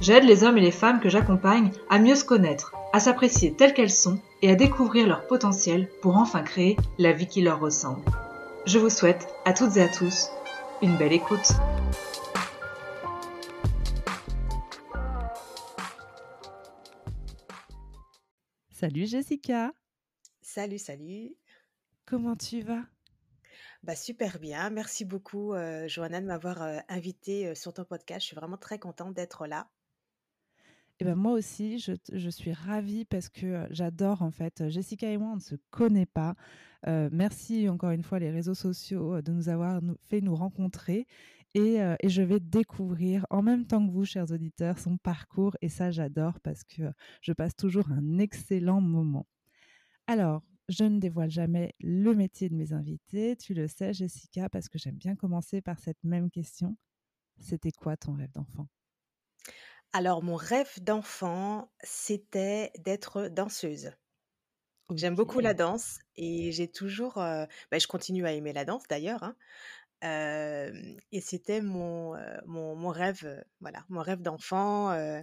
J'aide les hommes et les femmes que j'accompagne à mieux se connaître, à s'apprécier telles qu'elles sont et à découvrir leur potentiel pour enfin créer la vie qui leur ressemble. Je vous souhaite à toutes et à tous une belle écoute. Salut Jessica, Salut, salut. comment tu vas? Bah, super bien. Merci beaucoup, euh, Johanna, de m'avoir euh, invitée euh, sur ton podcast. Je suis vraiment très contente d'être là. Eh ben moi aussi, je, je suis ravie parce que j'adore en fait. Jessica et moi, on ne se connaît pas. Merci encore une fois les réseaux sociaux de nous avoir nous- fait nous rencontrer et, et je vais découvrir en même temps que vous, chers auditeurs, son parcours et ça, j'adore parce que je passe toujours un excellent moment. Alors, je ne dévoile jamais le métier de mes invités, tu le sais, Jessica, parce que j'aime bien commencer par cette même question. C'était quoi ton rêve d'enfant? Alors, mon rêve d'enfant, c'était d'être danseuse. J'aime beaucoup la Ok. danse et j'ai toujours, euh, bah, je continue à aimer la danse d'ailleurs, hein. Euh, et c'était mon, euh, mon, mon rêve, euh, voilà, mon rêve d'enfant. euh.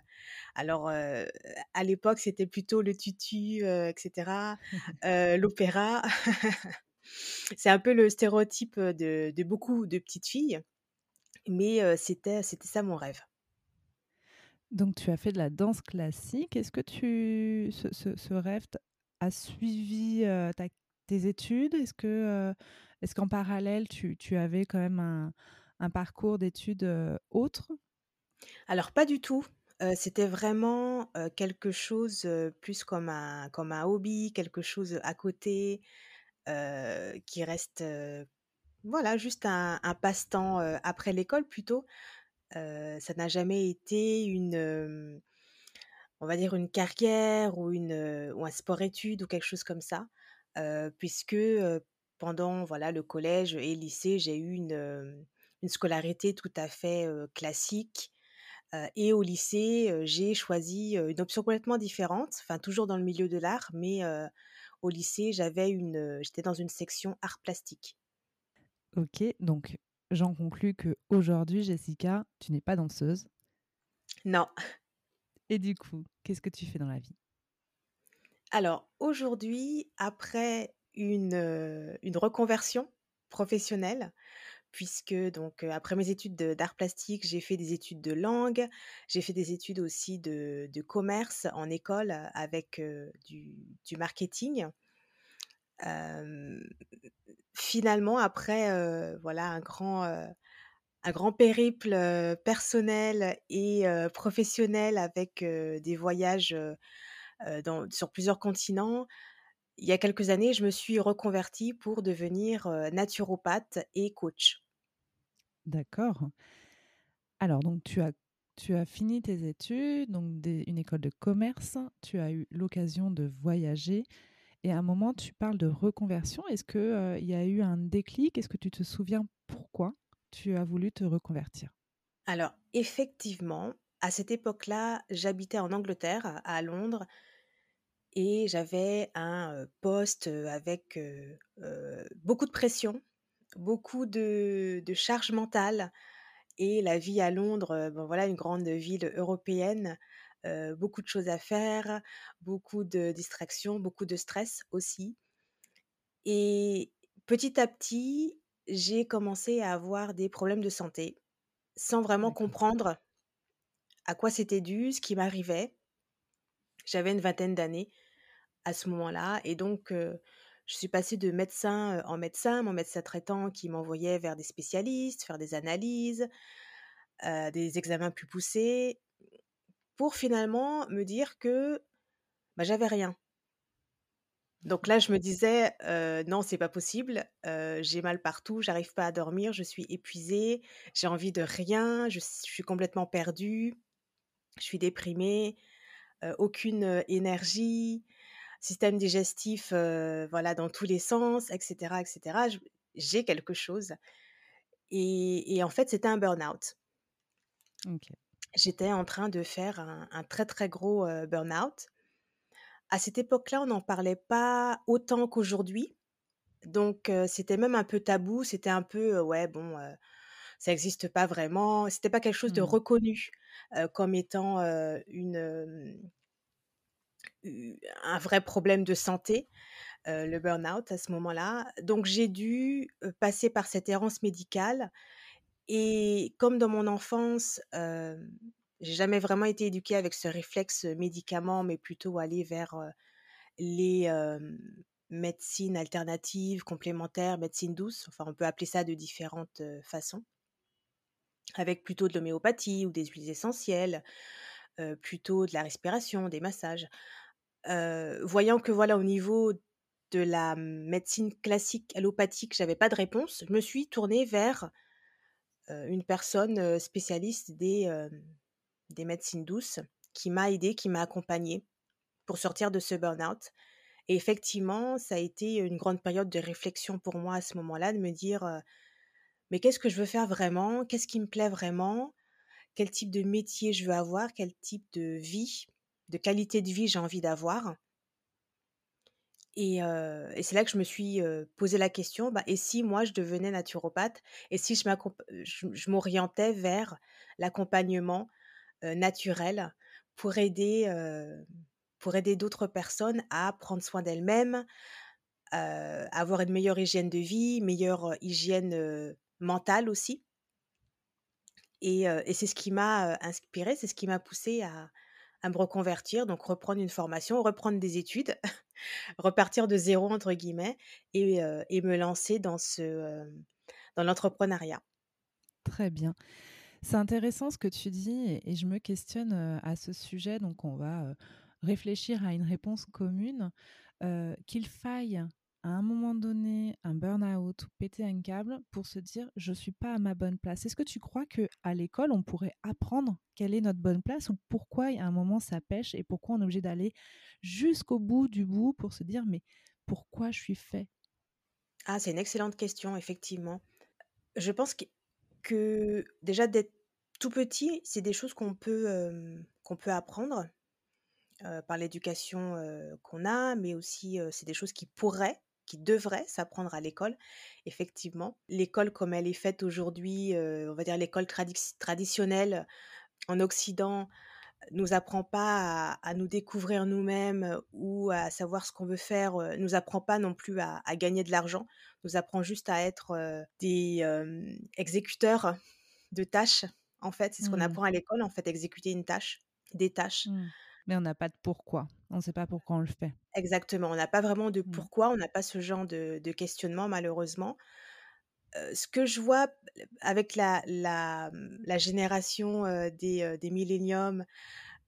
alors, euh, à l'époque, c'était plutôt le tutu, euh, etc., euh, l'opéra. C'est un peu le stéréotype de, de beaucoup de petites filles. Mais c'était ça mon rêve. Donc, tu as fait de la danse classique. Est-ce que tu, ce, ce- ce rêve a suivi ta- tes études? Est-ce que, est-ce qu'en parallèle, tu, tu avais quand même un, un parcours d'études autre? Alors pas du tout, c'était vraiment, quelque chose, plus comme un comme un hobby, quelque chose, à côté, qui reste, voilà, juste un un passe-temps, après l'école plutôt. Ça n'a jamais été une, on va dire une carrière ou un sport-études ou quelque chose comme ça, puisque, pendant, voilà, le collège et lycée, j'ai eu une, une scolarité tout à fait, classique. Et au lycée, j'ai choisi, une option complètement différente, enfin toujours dans le milieu de l'art, mais au lycée, j'avais une, j'étais dans une section arts plastiques. Ok, donc j'en conclus que aujourd'hui, Jessica, tu n'es pas danseuse. Non. Et du coup, qu'est-ce que tu fais dans la vie? Alors aujourd'hui, après une, heu, une reconversion professionnelle, puisque donc, heu, après mes études de d'arts plastiques, j'ai fait des études de langue, j'ai fait des études aussi de de commerce en école, avec, heu, du du marketing. Finalement après, voilà un grand, un grand périple, personnel et professionnel avec, des voyages, sur plusieurs continents. Il y a quelques années, je me suis reconvertie pour devenir, naturopathe et coach. D'accord. Alors, donc, tu as, tu as fini tes études, donc une école de commerce, tu as eu l'occasion de voyager, et à un moment, tu parles de reconversion. Est-ce qu'il y a eu un déclic? Est-ce que tu te souviens pourquoi tu as voulu te reconvertir? Alors effectivement, à cette époque-là, j'habitais en Angleterre, à Londres et j'avais un, heu, poste, avec, heu heu, beaucoup de pression, beaucoup de de charge mentale et la vie à Londres, voilà, une grande ville européenne, heu, beaucoup de choses à faire, beaucoup de distractions, beaucoup de stress aussi et petit à petit, j'ai commencé à avoir des problèmes de santé, sans vraiment comprendre à quoi c'était dû, ce qui m'arrivait. J'avais une vingtaine d'années à ce moment-là et donc heu, je suis passée de médecin, heu, en médecin, mon médecin traitant qui m'envoyait vers des spécialistes, faire des analyses, des examens plus poussés, pour finalement me dire que, bah, j'avais rien. Donc là, je me disais: «Heu, non, c'est pas possible, j'ai mal partout, j'arrive pas à dormir, je suis épuisée, j'ai envie de rien, je suis complètement perdue». Je suis déprimée, aucune énergie, système digestif, voilà, dans tous les sens, etc., etc. J'ai quelque chose. Et, en fait, c'était un burn-out. J'étais en train de faire un, très très gros burn-out. À cette époque-là, on n'en parlait pas autant qu'aujourd'hui. Donc, c'était même un peu tabou. C'était un peu, ouais, bon, ça n'existe pas vraiment. C'était pas quelque chose de mmh. reconnu comme étant une, un vrai problème de santé, le burn-out à ce moment-là. Donc, j'ai dû passer par cette errance médicale. Et comme dans mon enfance, j'ai jamais vraiment été éduquée avec ce réflexe médicament, mais plutôt aller vers les médecines alternatives, complémentaires, médecine douce. Enfin, on peut appeler ça de différentes façons. Avec plutôt de l'homéopathie ou des huiles essentielles, plutôt de la respiration, des massages. voyant que voilà, au niveau de la médecine classique allopathique, j'avais pas de réponse, je me suis tournée vers une personne spécialiste des, des médecines douces qui m'a aidée, qui m'a accompagnée pour sortir de ce burn-out. Et effectivement, ça a été une grande période de réflexion pour moi à ce moment-là, de me dire, mais qu'est-ce que je veux faire vraiment? Qu'est-ce qui me plaît vraiment? Quel type de métier je veux avoir? Quel type de vie, de qualité de vie j'ai envie d'avoir? Et, c'est là que je me suis posé la question, bah, et si moi je devenais naturopathe, et si je m'orientais vers l'accompagnement naturel pour aider, aider d'autres personnes à prendre soin d'elles-mêmes, avoir une meilleure hygiène de vie, meilleure hygiène mentale aussi. Et, c'est ce qui m'a inspiré, c'est ce qui m'a poussé à, à me reconvertir, donc reprendre une formation, reprendre des études, repartir de zéro entre guillemets et, et me lancer dans ce dans l'entrepreneuriat. Très bien. C'est intéressant ce que tu dis et, je me questionne à ce sujet. Donc on va réfléchir à une réponse commune. Qu'il faille à un moment donné un burn-out ou péter un câble pour se dire je suis pas à ma bonne place. Est-ce que tu crois que à l'école on pourrait apprendre quelle est notre bonne place ou pourquoi à un moment ça pêche et pourquoi on est obligé d'aller jusqu'au bout du bout pour se dire mais pourquoi je suis fait? Ah, c'est une excellente question effectivement. Je pense que, déjà d'être tout petit, c'est des choses qu'on peut qu'on peut apprendre par l'éducation qu'on a, mais aussi c'est des choses qui pourraient qui devrait s'apprendre à l'école, effectivement. L'école comme elle est faite aujourd'hui, on va dire l'école traditionnelle en Occident, nous apprend pas à, nous découvrir nous-mêmes ou à savoir ce qu'on veut faire, nous apprend pas non plus à, gagner de l'argent, nous apprend juste à être des exécuteurs de tâches. En fait, c'est ce qu'on mmh. apprend à l'école, en fait, exécuter une tâche, des tâches. Mmh. Mais on n'a pas de pourquoi. On ne sait pas pourquoi on le fait. Exactement. On n'a pas vraiment de mmh. pourquoi. On n'a pas ce genre de, questionnement, malheureusement. ce que je vois avec la, la, mmh, génération des, des milléniums,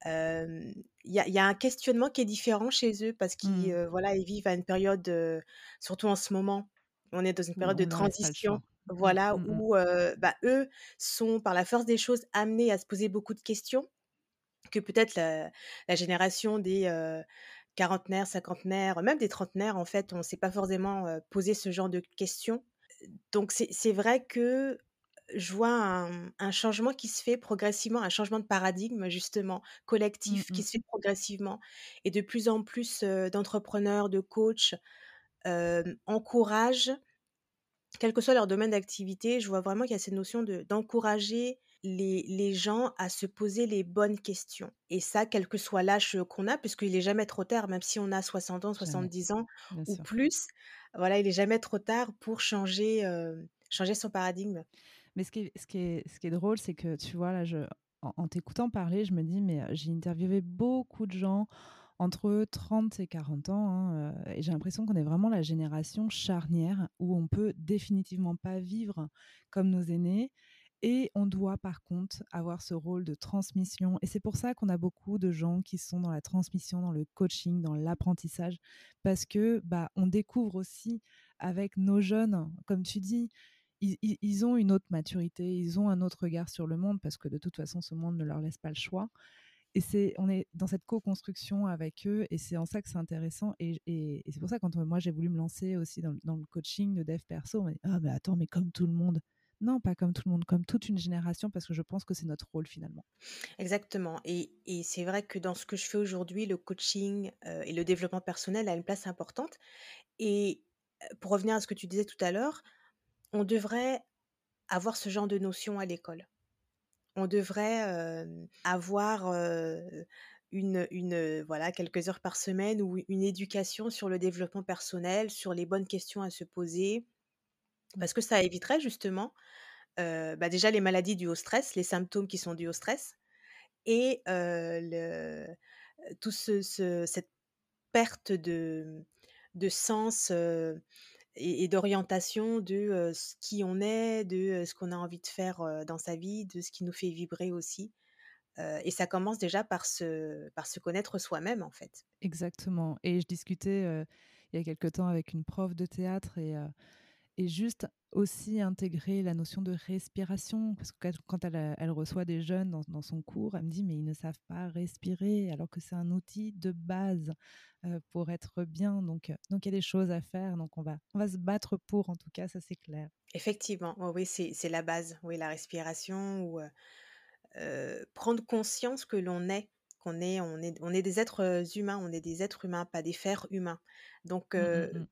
il y, a un questionnement qui est différent chez eux parce qu'ils mmh. voilà, ils vivent à une période, surtout en ce moment, on est dans une période de transition. Voilà, où bah, eux sont par la force des choses amenés à se poser beaucoup de questions que peut-être la, génération des quarantenaires, cinquantenaires, même des trentenaires, en fait, on ne s'est pas forcément posé ce genre de questions. Donc c'est vrai que je vois un, changement qui se fait progressivement, un changement de paradigme justement collectif mmh qui se fait progressivement. Et de plus en plus d'entrepreneurs, de coachs encouragent, quel que soit leur domaine d'activité, je vois vraiment qu'il y a cette notion d'encourager les, gens à se poser les bonnes questions. Et ça, quel que soit l'âge qu'on a, puisqu'il n'est jamais trop tard, même si on a 60 ans, 70 ans ou plus, voilà, il n'est jamais trop tard pour changer, changer son paradigme. Mais ce qui est, ce qui est, ce qui est drôle, c'est que tu vois, là, je, en, t'écoutant parler, je me dis, mais j'ai interviewé beaucoup de gens entre 30 et 40 ans, hein, et j'ai l'impression qu'on est vraiment la génération charnière où on peut définitivement pas vivre comme nos aînés et on doit par contre avoir ce rôle de transmission. Et c'est pour ça qu'on a beaucoup de gens qui sont dans la transmission, dans le coaching, dans l'apprentissage, parce que bah, on découvre aussi avec nos jeunes, comme tu dis, ils, ont une autre maturité, ils ont un autre regard sur le monde, parce que de toute façon, ce monde ne leur laisse pas le choix. et c'est, on est dans cette co-construction avec eux et c'est en ça que c'est intéressant. Et, c'est pour ça, quand moi j'ai voulu me lancer aussi dans, dans, le coaching de dev perso, on m'a dit Ah, mais attends, mais comme tout le monde. Non, pas comme tout le monde, comme toute une génération, parce que je pense que c'est notre rôle finalement. Exactement. Et, c'est vrai que dans ce que je fais aujourd'hui, le coaching et le développement personnel a une place importante. Et pour revenir à ce que tu disais tout à l'heure, on devrait avoir ce genre de notions à l'école. On devrait avoir une, une, voilà, quelques heures par semaine ou une éducation sur le développement personnel, sur les bonnes questions à se poser, parce que ça éviterait justement bah, déjà les maladies dues au stress, les symptômes qui sont dus au stress, et le, tout ce, cette perte de, de sens et, d'orientation de ce qui on est, de ce qu'on a envie de faire dans sa vie, de ce qui nous fait vibrer aussi. et ça commence déjà par se, par se connaître soi-même, en fait. Exactement. Et je discutais il y a quelque temps avec une prof de théâtre et, et juste aussi intégrer la notion de respiration, parce que quand elle, elle reçoit des jeunes dans, dans, son cours, elle me dit, mais ils ne savent pas respirer, alors que c'est un outil de base pour être bien. Donc, donc il y a des choses à faire, donc on va, on va se battre pour, en tout cas, ça c'est clair. Effectivement, oui, c'est la base, oui, la respiration, ou prendre conscience que l'on est qu'on est, on est, on est des êtres humains, on est des êtres humains, pas des fers humains. Donc, mmh, mmh, mmh.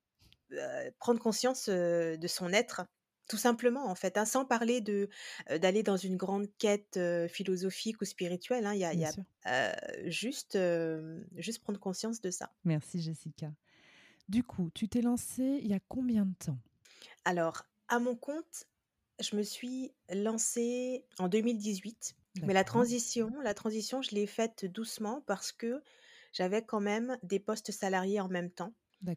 Euh, prendre conscience de son être, tout simplement en fait, hein, sans parler de d'aller dans une grande quête philosophique ou spirituelle. Hein, il y a, y a juste juste prendre conscience de ça. Merci Jessica. Du coup, tu t'es lancée il y a combien de temps? Alors, à mon compte, je me suis lancée en 2018. Mais la transition, la transition, je l'ai faite doucement parce que j'avais quand même des postes salariés en même temps.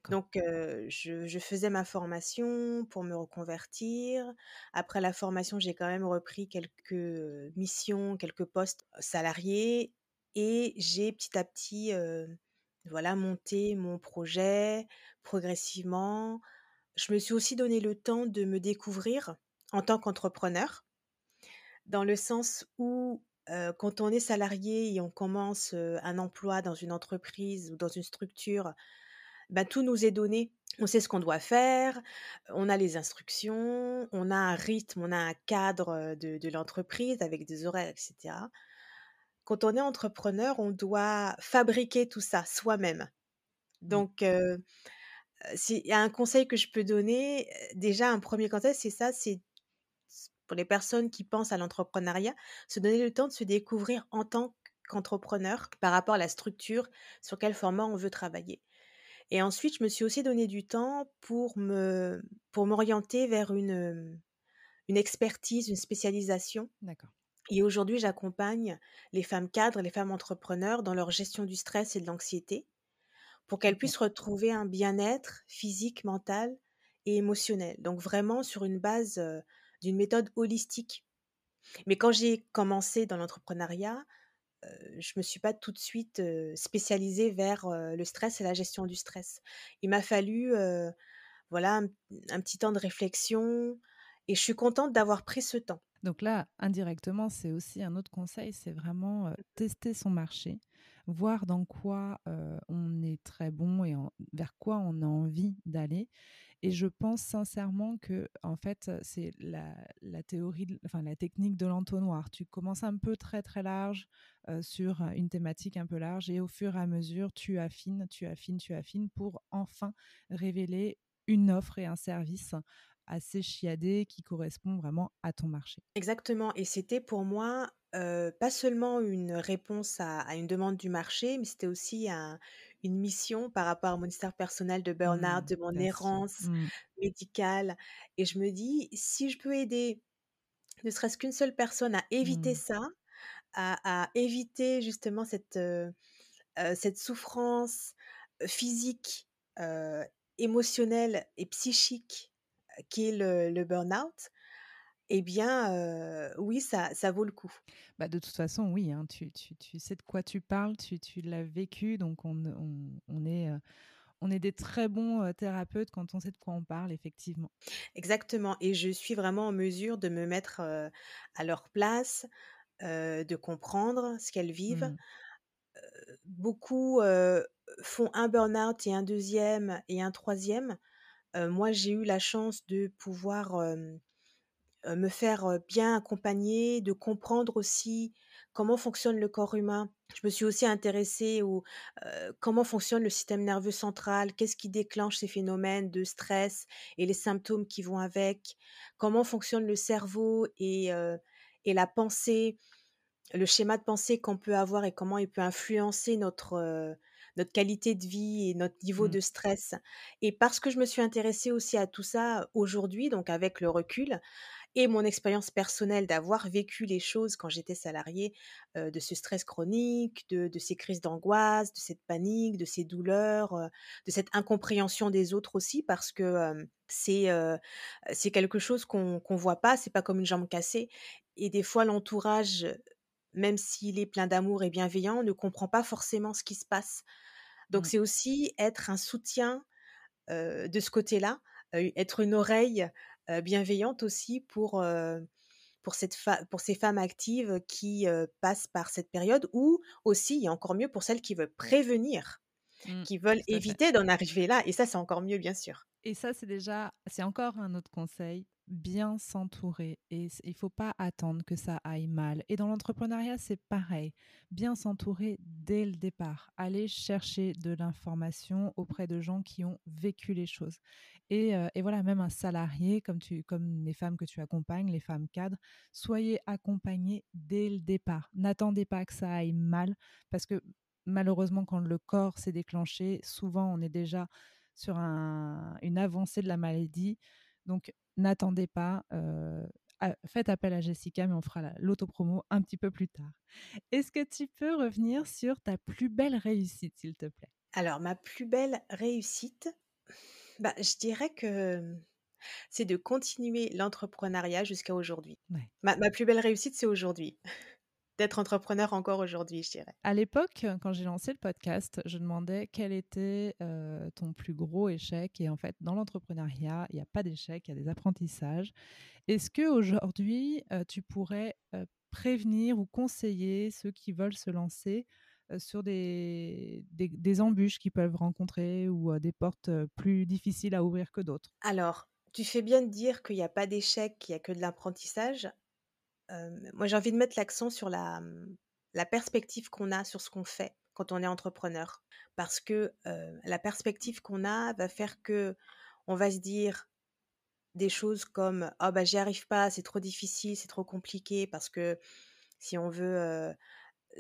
Donc, je, faisais ma formation pour me reconvertir. Après la formation, j'ai quand même repris quelques missions, quelques postes salariés et j'ai petit à petit, voilà, monté mon projet progressivement. Je me suis aussi donné le temps de me découvrir en tant qu'entrepreneur, dans le sens où quand on est salarié et on commence un emploi dans une entreprise ou dans une structure, bah, tout nous est donné. On sait ce qu'on doit faire, on a les instructions, on a un rythme, on a un cadre de, l'entreprise avec des horaires, etc. Quand on est entrepreneur, on doit fabriquer tout ça soi-même. Mmh. Donc, euh, s'il y a un conseil que je peux donner, déjà un premier conseil, c'est ça, c'est pour les personnes qui pensent à l'entrepreneuriat, se donner le temps de se découvrir en tant qu'entrepreneur par rapport à la structure sur quel format on veut travailler. Et ensuite, je me suis aussi donné du temps pour me pour m'orienter vers une, une expertise, une spécialisation. D'accord. Et aujourd'hui, j'accompagne les femmes cadres, les femmes entrepreneurs dans leur gestion du stress et de l'anxiété pour qu'elles puissent retrouver un bien-être physique, mental et émotionnel. Donc vraiment sur une base d'une méthode holistique. Mais quand j'ai commencé dans l'entrepreneuriat, je me suis pas tout de suite spécialisée vers le stress et la gestion du stress. Il m'a fallu voilà un, petit temps de réflexion et je suis contente d'avoir pris ce temps. Donc là, indirectement, c'est aussi un autre conseil, c'est vraiment tester son marché, voir dans quoi on est très bon et vers quoi on a envie d'aller et je pense sincèrement que, en fait, c'est la, théorie, enfin la technique de l'entonnoir. Tu commences un peu très très large sur une thématique un peu large et au fur et à mesure, tu affines, tu affines, tu affines pour enfin révéler une offre et un service assez chiadé qui correspond vraiment à ton marché. Exactement. Et c'était pour moi pas seulement une réponse à, une demande du marché, mais c'était aussi une mission par rapport à mon histoire personnelle de burn-out, mmh, de mon errance mmh. médicale. Et je me dis, si je peux aider ne serait-ce qu'une seule personne à éviter mmh. ça, à, éviter justement cette, cette souffrance physique, émotionnelle et psychique qui est le, le burn-out, eh bien, oui, ça, ça vaut le coup. Bah, de toute façon, oui, hein, tu, tu, tu, sais de quoi tu parles, tu, tu l'as vécu, donc on, on, on est, on est des très bons thérapeutes quand on sait de quoi on parle, effectivement. Exactement, et je suis vraiment en mesure de me mettre à leur place, de comprendre ce qu'elles vivent. beaucoup, font un burn-out et un deuxième et un troisième. moi, j'ai eu la chance de pouvoir, me faire, bien accompagner, de comprendre aussi comment fonctionne le corps humain. Je me suis aussi intéressée au comment fonctionne le système nerveux central, qu'est-ce qui déclenche ces phénomènes de stress et les symptômes qui vont avec, comment fonctionne le cerveau et, et la pensée, le schéma de pensée qu'on peut avoir et comment il peut influencer notre, notre qualité de vie et notre niveau Mmh. de stress. Et parce que je me suis intéressée aussi à tout ça aujourd'hui, donc avec le recul, et mon expérience personnelle d'avoir vécu les choses quand j'étais salariée, de ce stress chronique, de de ces crises d'angoisse, de cette panique, de ces douleurs, de cette incompréhension des autres aussi parce que, c'est, quelque chose qu'on qu'on voit pas, c'est pas comme une jambe cassée et des fois l'entourage, même s'il est plein d'amour et bienveillant, ne comprend pas forcément ce qui se passe. Donc Mmh. c'est aussi être un soutien, de ce côté-là, être une oreille, heu, bienveillante aussi pour, heu, pour cette pour ces femmes actives qui, heu, passent par cette période ou aussi et encore mieux pour celles qui veulent prévenir, Mmh. qui veulent éviter d'en arriver là et ça, c'est encore mieux bien sûr. Et ça, c'est déjà c'est encore un autre conseil, bien s'entourer et il faut pas attendre que ça aille mal et dans l'entrepreneuriat, c'est pareil. Bien s'entourer dès le départ, aller chercher de l'information auprès de gens qui ont vécu les choses et et voilà, même un salarié comme tu comme les femmes que tu accompagnes, les femmes cadres, soyez accompagnés dès le départ. N'attendez pas que ça aille mal parce que malheureusement, quand le corps s'est déclenché, souvent on est déjà sur un une avancée de la maladie. Donc n'attendez pas, faites appel à Jessica, mais on fera la l'autopromo un petit peu plus tard. Est-ce que tu peux revenir sur ta plus belle réussite, s'il te plaît? Alors ma plus belle réussite, bah, je dirais que c'est de continuer l'entrepreneuriat jusqu'à aujourd'hui. Ouais. Ma ma plus belle réussite, c'est aujourd'hui. D'être entrepreneur encore aujourd'hui, je dirais. À l'époque, quand j'ai lancé le podcast, je demandais quel était, heu, ton plus gros échec et en fait, dans l'entrepreneuriat, il y a pas d'échec, il y a des apprentissages. Est-ce qu'aujourd'hui, heu, tu pourrais, heu, prévenir ou conseiller ceux qui veulent se lancer, sur des des des embûches qu'ils peuvent rencontrer ou, des portes, plus difficiles à ouvrir que d'autres? Alors, tu fais bien de dire qu'il y a pas d'échec, qu'il y a que de l'apprentissage. Moi, j'ai envie de mettre l'accent sur la, mmh, la perspective qu'on a sur ce qu'on fait quand on est entrepreneur. Parce que, la perspective qu'on a va faire que on va se dire des choses comme: «Ah bah, j'y arrive pas, c'est trop difficile, c'est trop compliqué». Parce que si on veut,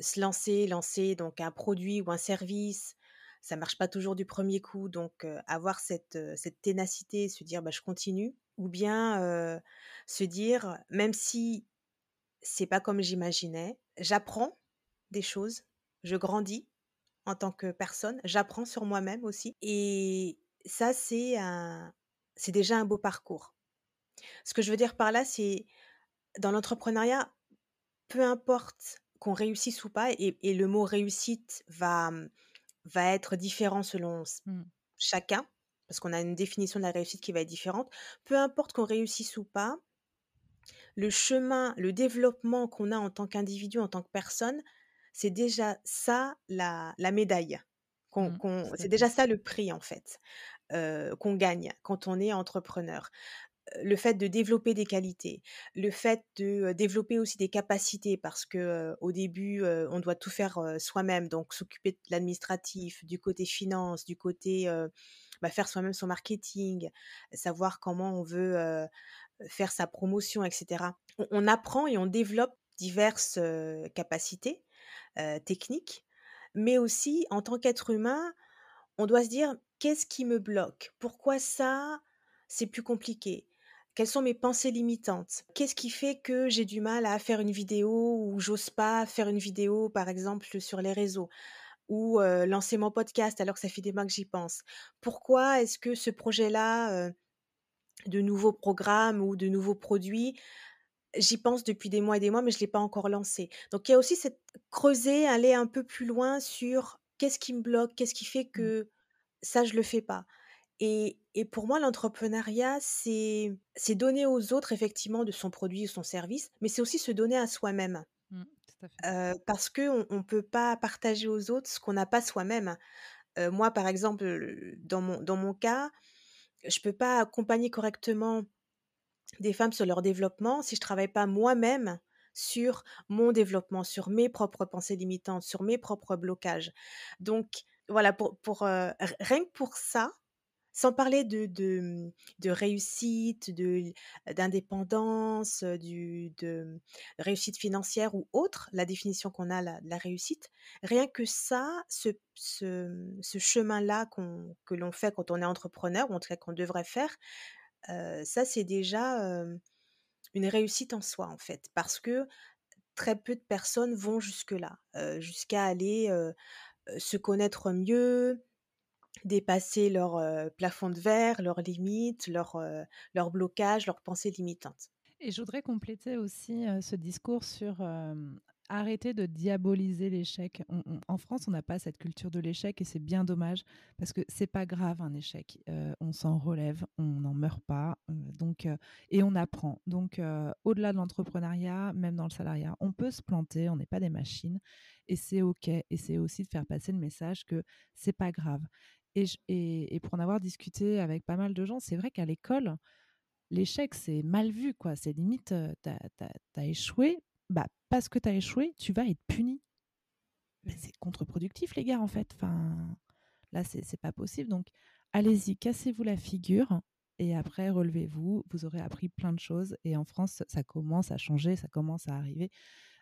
se lancer lancer donc un produit ou un service, ça marche pas toujours du premier coup donc avoir cette, ténacité, se dire: «Bah, je continue» ou bien, se dire: «Même si c'est pas comme j'imaginais. J'apprends des choses, je grandis en tant que personne, j'apprends sur moi-même aussi et ça c'est un c'est déjà un beau parcours. Ce que je veux dire par là, c'est dans l'entrepreneuriat, peu importe qu'on réussisse ou pas et et le mot réussite va, mmh, va être différent selon Mmh. chacun, parce qu'on a une définition de la réussite qui va être différente. Peu importe qu'on réussisse ou pas, le chemin, le développement qu'on a en tant qu'individu, en tant que personne, c'est déjà ça la la médaille Mmh. c'est déjà ça le prix en fait, heu, qu'on gagne quand on est entrepreneur. Heu, le fait de développer des qualités, le fait de, développer aussi des capacités parce que, au début, on doit tout faire, soi-même, donc s'occuper de l'administratif, du côté finance, du côté, bah, faire soi-même son marketing, savoir comment on veut, faire sa promotion et cetera. On apprend et on développe diverses, capacités, techniques, mais aussi en tant qu'être humain, on doit se dire: «Qu'est-ce qui me bloque? Pourquoi ça, c'est plus compliqué? Quelles sont mes pensées limitantes? Qu'est-ce qui fait que j'ai du mal à faire une vidéo ou j'ose pas faire une vidéo, par exemple, sur les réseaux ou lancer mon podcast alors que ça fait des mois que j'y pense? Pourquoi est-ce que ce projet-là, de nouveaux programmes ou de nouveaux produits, j'y pense depuis des mois et des mois, mais je l'ai pas encore lancé?» donc il y a aussi cette creuser, aller un peu plus loin sur qu'est-ce qui me bloque? Qu'est-ce qui fait Mmh. que ça, je le fais pas? Et et pour moi, l'entrepreneuriat, c'est c'est donner aux autres effectivement de son produit ou son service, mais c'est aussi se donner à soi-même. Mmh. Tout parce qu'on ne peut pas partager aux autres ce qu'on n'a pas soi-même. moi, par exemple, dans mon, dans mon cas, je ne peux pas accompagner correctement des femmes sur leur développement si je travaille pas moi-même sur mon développement, sur mes propres pensées limitantes, sur mes propres blocages. Donc, voilà, pour, pour rien que pour ça, sans parler de, réussite, d'indépendance, de réussite financière ou autre, la définition qu'on a de la, réussite, rien que ça, ce, chemin-là que l'on fait quand on est entrepreneur, ou en tout cas qu'on devrait faire, ça c'est déjà une réussite en soi en fait, parce que très peu de personnes vont jusque-là, jusqu'à aller se connaître mieux, dépasser leur plafond de verre, leurs limites, leurs leur blocages, leurs pensées limitantes. Et je voudrais compléter aussi ce discours sur arrêter de diaboliser l'échec. en France, on n'a pas cette culture de l'échec et c'est bien dommage parce que c'est pas grave un échec. on s'en relève, on n'en meurt pas, donc et on apprend. Donc au-delà de l'entrepreneuriat, même dans le salariat, on peut se planter, on n'est pas des machines et c'est ok. Et c'est aussi de faire passer le message que c'est pas grave. Et, pour en avoir discuté avec pas mal de gens, c'est vrai qu'à l'école, l'échec, c'est mal vu, quoi. C'est limite, tu as, échoué, bah, parce que tu as échoué, tu vas être puni. Mais c'est contre-productif, les gars, en fait. Enfin, là, c'est pas possible. Donc, allez-y, cassez-vous la figure. Et après, relevez-vous. Vous aurez appris plein de choses. Et en France, ça commence à changer, ça commence à arriver.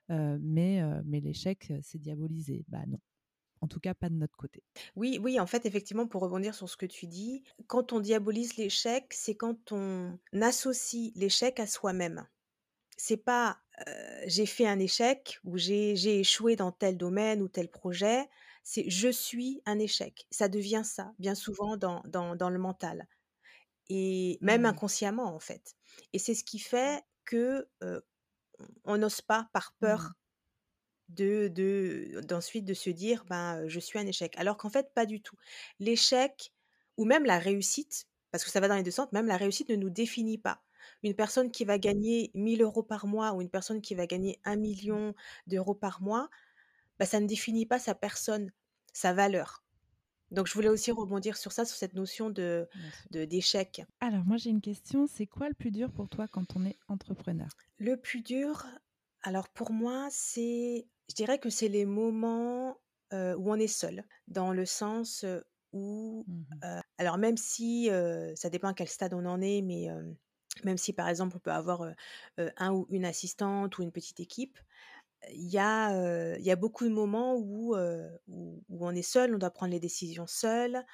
mais mais l'échec, c'est diabolisé. Bah non en tout cas pas de notre côté. Oui, oui, en fait, effectivement, pour rebondir sur ce que tu dis, quand on diabolise l'échec, c'est quand on associe l'échec à soi-même. C'est pas j'ai fait un échec ou j'ai échoué dans tel domaine ou tel projet, c'est je suis un échec. Ça devient ça, bien souvent dans, dans, le mental. Et même mmh. inconsciemment, en fait. Et c'est ce qui fait que on n'ose pas par peur mmh de d'ensuite de, se dire ben je suis un échec. Alors qu'en fait pas du tout. L'échec ou même la réussite parce que ça va dans les deux sens même la réussite ne nous définit pas. Une personne qui va gagner 1000 euros par mois ou une personne qui va gagner un million d'euros par mois bah, ça ne définit pas sa personne sa valeur. Donc je voulais aussi rebondir sur ça sur cette notion de d'échec. Alors moi j'ai une question. C'est quoi le plus dur pour toi quand on est entrepreneur? Le plus dur alors pour moi, c'est je dirais que c'est les moments, où on est seul, dans le sens, où, mmh alors même si, ça dépend à quel stade on en est, mais, même si par exemple on peut avoir, un ou une assistante ou une petite équipe, il y a, il y a beaucoup de moments où, où on est seul, on doit prendre les décisions seul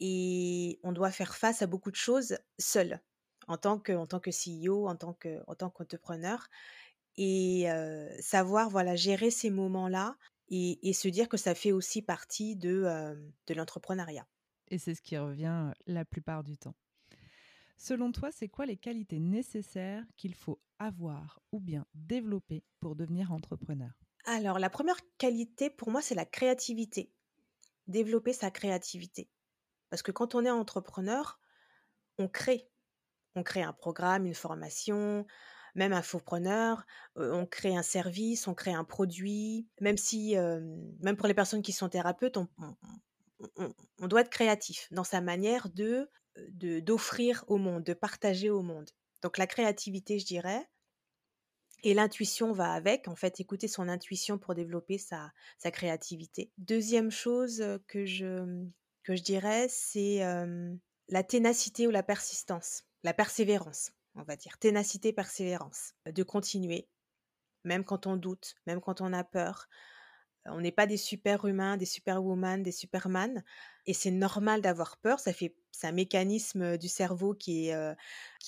et on doit faire face à beaucoup de choses seul, en tant que en tant que CEO, en tant que en tant et savoir voilà gérer ces moments-là et, se dire que ça fait aussi partie de, de l'entrepreneuriat. Et c'est ce qui revient la plupart du temps. Selon toi, c'est quoi les qualités nécessaires qu'il faut avoir ou bien développer pour devenir entrepreneur? Alors, la première qualité pour moi, c'est la créativité. Développer sa créativité. Parce que quand on est entrepreneur, on crée. On crée un programme, une formation, même un faux-preneur, on crée un service, on crée un produit, même si, même pour les personnes qui sont thérapeutes, on, doit être créatif dans sa manière de d'offrir au monde, de partager au monde. Donc la créativité, je dirais, et l'intuition va avec, en fait, écouter son intuition pour développer sa, sa créativité. Deuxième chose que je, que je dirais, c'est la ténacité ou la persistance, la persévérance on va dire, ténacité, persévérance, de continuer, même quand on doute, même quand on a peur. On n'est pas des super-humains, des super-woman, des superman, et c'est normal d'avoir peur. Ça fait, c'est un mécanisme du cerveau qui est,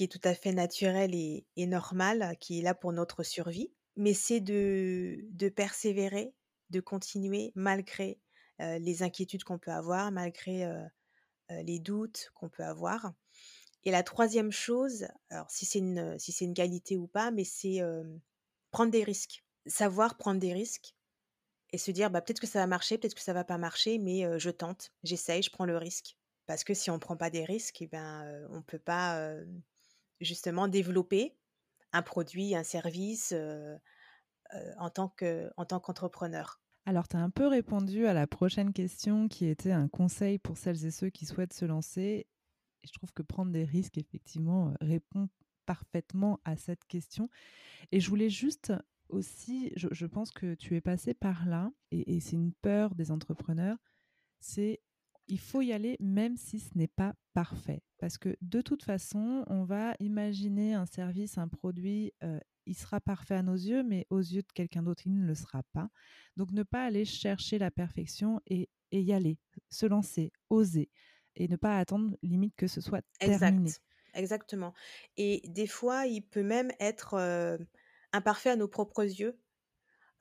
est tout à fait naturel et, normal, qui est là pour notre survie. Mais c'est de, de persévérer, de continuer malgré les inquiétudes qu'on peut avoir, malgré les doutes qu'on peut avoir. Et la troisième chose, alors si c'est une, si c'est une qualité ou pas, mais c'est prendre des risques. Savoir prendre des risques et se dire bah, peut-être que ça va marcher, peut-être que ça va pas marcher, mais je tente, j'essaye, je prends le risque. Parce que si on ne prend pas des risques, eh ben, on ne peut pas justement développer un produit, un service en tant qu'entrepreneur. Alors, tu as un peu répondu à la prochaine question qui était un conseil pour celles et ceux qui souhaitent se lancer. Et je trouve que prendre des risques, effectivement, répond parfaitement à cette question. Et je voulais juste aussi, je, pense que tu es passé par là, et, c'est une peur des entrepreneurs, c'est il faut y aller même si ce n'est pas parfait. Parce que de toute façon, on va imaginer un service, un produit, euh, il sera parfait à nos yeux, mais aux yeux de quelqu'un d'autre, il ne le sera pas. Donc ne pas aller chercher la perfection et, y aller, se lancer, oser, et ne pas attendre limite que ce soit terminé. Exact. Exactement. Et des fois, il peut même être imparfait à nos propres yeux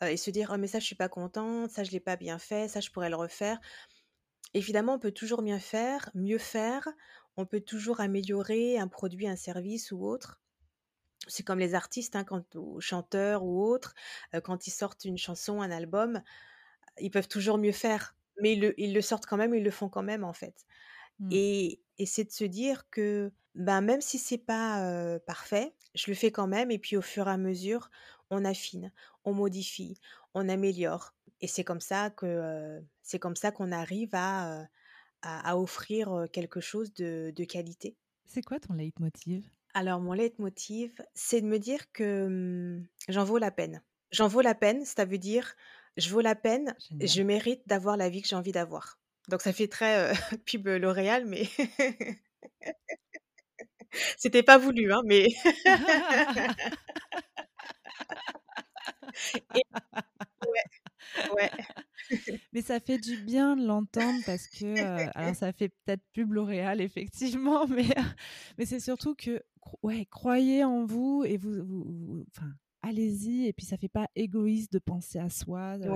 et se dire: «Oh mais ça je suis pas contente, ça je l'ai pas bien fait, ça je pourrais le refaire». Évidemment, on peut toujours bien faire, mieux faire, on peut toujours améliorer un produit, un service ou autre. C'est comme les artistes, hein, quand ou chanteurs ou autres, quand ils sortent une chanson, un album, ils peuvent toujours mieux faire, mais ils le ils le sortent quand même, ils le font quand même en fait. Mmh. Et et c'est de se dire que, ben, même si c'est pas, parfait, je le fais quand même et puis au fur et à mesure, on affine, on modifie, on améliore et c'est comme ça que, c'est comme ça qu'on arrive à, à offrir, quelque chose de de qualité. C'est quoi ton leitmotiv? Alors mon leitmotiv, c'est de me dire que, mmh, j'en vaux la peine. J'en vaux la peine, ça veut dire: «Je vaux la peine, je mérite d'avoir la vie que j'ai envie d'avoir». Donc ça fait très, pub, L'Oréal, mais c'était pas voulu, hein, mais Mais ça fait du bien de l'entendre parce que, alors ça fait peut-être pub L'Oréal effectivement, mais mais c'est surtout que, ouais, croyez en vous et vous vous enfin allez-y. Et puis, ça fait pas égoïste de penser à soi, de,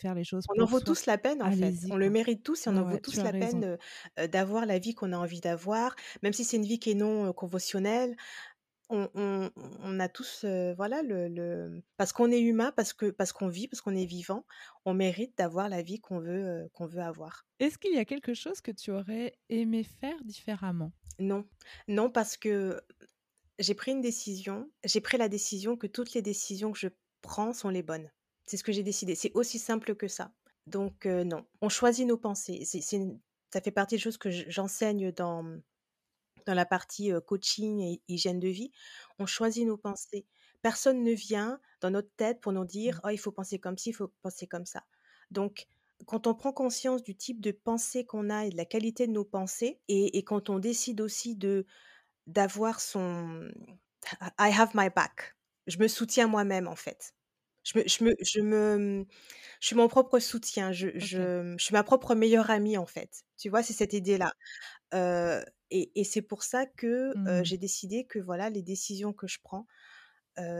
faire les choses. On en vaut tous la peine, en fait. On le mérite tous et on en vaut tous la peine d'avoir la vie qu'on a envie d'avoir, même si c'est une vie qui est non conventionnelle. On, a tous, voilà, le, parce qu'on est humain, parce que parce qu'on vit, parce qu'on est vivant, on mérite d'avoir la vie qu'on veut, qu'on veut avoir. Est-ce qu'il y a quelque chose que tu aurais aimé faire différemment? Non, non, parce que j'ai pris une décision, j'ai pris la décision que toutes les décisions que je prends sont les bonnes. C'est ce que j'ai décidé. C'est aussi simple que ça. Donc non, on choisit nos pensées. Ça fait partie des choses que j'enseigne dans, dans la partie coaching et hygiène de vie. On choisit nos pensées. Personne ne vient dans notre tête pour nous dire mmh. oh il faut penser comme ci, il faut penser comme ça. Donc quand on prend conscience du type de pensée qu'on a et de la qualité de nos pensées, et quand on décide aussi de d'avoir son I have my back. Je me soutiens moi-même en fait. Je me, je me, je me, je suis mon propre soutien. Je, je, je suis ma propre meilleure amie en fait. Tu vois, c'est cette idée-là. et, et c'est pour ça que mmh. j'ai décidé que voilà, les décisions que je prends,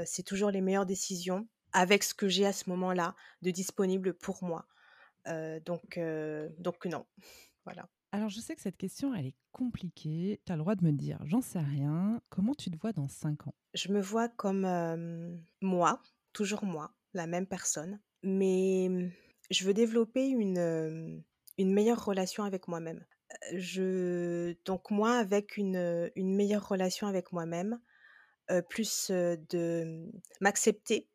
c'est toujours les meilleures décisions avec ce que j'ai à ce moment-là de disponible pour moi. donc, donc non, voilà. Alors, je sais que cette question, elle est compliquée. Tu as le droit de me dire, j'en sais rien. Comment tu te vois dans cinq ans? Je me vois comme moi, toujours moi, la même personne. Mais mmh, je veux développer une, une meilleure relation avec moi-même. Je, donc moi, avec une, une meilleure relation avec moi-même, plus de m'accepter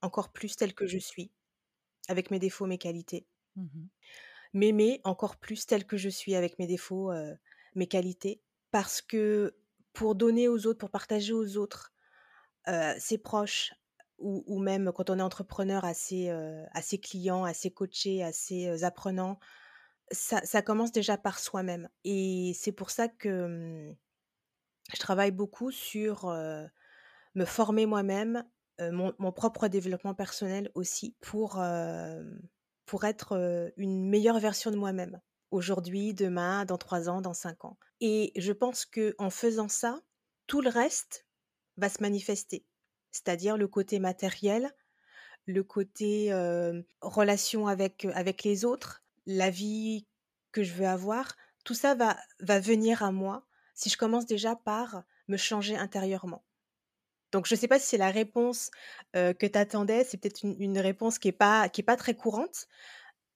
encore plus telle que je suis, avec mes défauts, mes qualités. Mmh m'aimer encore plus telle que je suis avec mes défauts, mes qualités. Parce que pour donner aux autres, pour partager aux autres, ses proches, ou, même quand on est entrepreneur à ses, à ses clients, à ses coachés, à ses apprenants, ça, commence déjà par soi-même. Et c'est pour ça que je travaille beaucoup sur me former moi-même, mon, propre développement personnel aussi, pour pour être une meilleure version de moi-même. Aujourd'hui, demain, dans trois ans, dans cinq ans. Et je pense que en faisant ça, tout le reste va se manifester. C'est-à-dire le côté matériel, le côté relation avec, avec les autres, la vie que je veux avoir, tout ça va, va venir à moi si je commence déjà par me changer intérieurement. Donc, je ne sais pas si c'est la réponse que tu attendais. C'est peut-être une, réponse qui n'est pas, qui est pas très courante.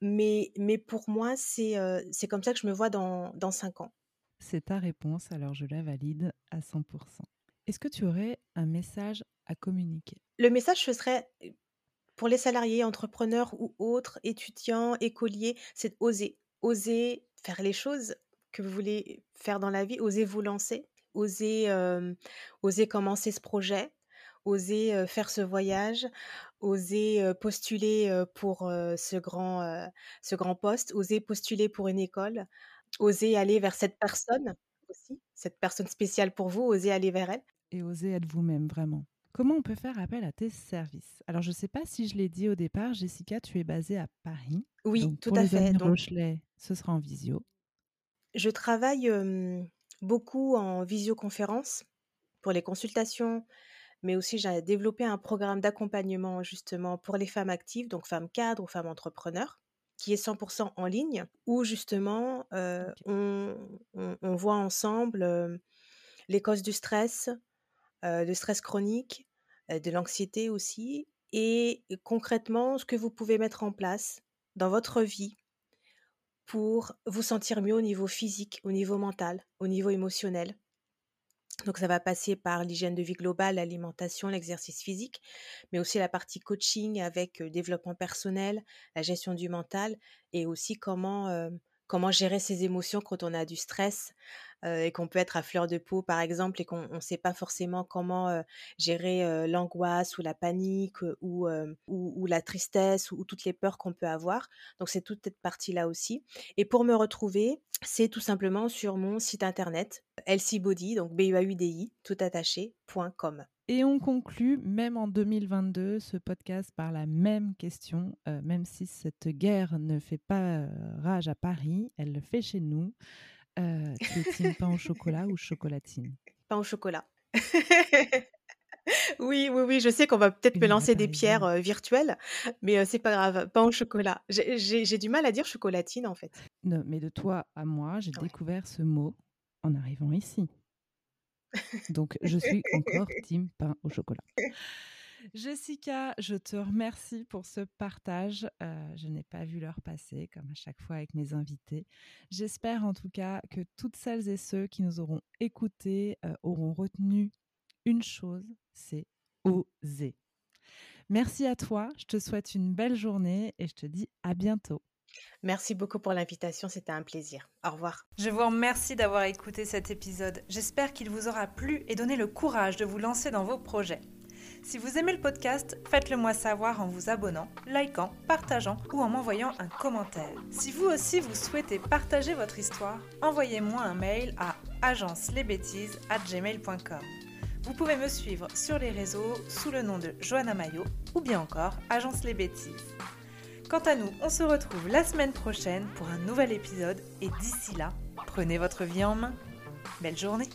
Mais, mais pour moi, c'est c'est comme ça que je me vois dans, dans 5 ans. C'est ta réponse, alors je la valide à 100%. Est-ce que tu aurais un message à communiquer? Le message, ce serait pour les salariés, entrepreneurs ou autres, étudiants, écoliers, c'est oser. Oser faire les choses que vous voulez faire dans la vie, oser vous lancer, oser, oser commencer ce projet, oser faire ce voyage, oser postuler pour ce, grand, ce grand poste, oser postuler pour une école, oser aller vers cette personne aussi, cette personne spéciale pour vous, oser aller vers elle. Et oser être vous-même, vraiment. Comment on peut faire appel à tes services? Alors, je ne sais pas si je l'ai dit au départ, Jessica, tu es basée à Paris. Oui, tout à fait. Donc, Rochelet, ce sera en visio. Je travaille beaucoup en visioconférence pour les consultations, mais aussi j'ai développé un programme d'accompagnement justement pour les femmes actives, donc femmes cadres ou femmes entrepreneurs, qui est 100% en ligne, où justement on, voit ensemble les causes du stress, de stress chronique, de l'anxiété aussi, et concrètement ce que vous pouvez mettre en place dans votre vie pour vous sentir mieux au niveau physique, au niveau mental, au niveau émotionnel. Donc ça va passer par l'hygiène de vie globale, l'alimentation, l'exercice physique, mais aussi la partie coaching avec développement personnel, la gestion du mental et aussi comment, comment gérer ses émotions quand on a du stress, et qu'on peut être à fleur de peau, par exemple, et qu'on ne sait pas forcément comment gérer l'angoisse ou la panique ou, la tristesse ou, toutes les peurs qu'on peut avoir. Donc, c'est toute cette partie-là aussi. Et pour me retrouver, c'est tout simplement sur mon site internet, lcbody, donc b u a u d i tout attaché.com. Et on conclut, même en 2022, ce podcast par la même question, même si cette guerre ne fait pas rage à Paris, elle le fait chez nous. Euh, team pain au chocolat ou chocolatine? Pain au chocolat. oui, oui, oui, je sais qu'on va peut-être me lancer des pierres euh, virtuelles, mais euh, c'est pas grave, pain au chocolat. J'ai du mal à dire chocolatine en fait. Non, mais de toi à moi, j'ai découvert ce mot en arrivant ici. Donc, je suis encore team pain au chocolat. Jessica, je te remercie pour ce partage. Euh, je n'ai pas vu l'heure passer, comme à chaque fois avec mes invités. J'espère en tout cas que toutes celles et ceux qui nous auront écoutés euh, auront retenu une chose, c'est oser. Merci à toi, je te souhaite une belle journée et je te dis à bientôt. Merci beaucoup pour l'invitation, c'était un plaisir. Au revoir. Je vous remercie d'avoir écouté cet épisode. J'espère qu'il vous aura plu et donné le courage de vous lancer dans vos projets. Si vous aimez le podcast, faites-le moi savoir en vous abonnant, likant, partageant ou en m'envoyant un commentaire. Si vous aussi vous souhaitez partager votre histoire, envoyez-moi un mail à agencelesbêtises@gmail.com. Vous pouvez me suivre sur les réseaux sous le nom de Johanna Mayo ou bien encore Agence les Bêtises. Quant à nous, on se retrouve la semaine prochaine pour un nouvel épisode et d'ici là, prenez votre vie en main. Belle journée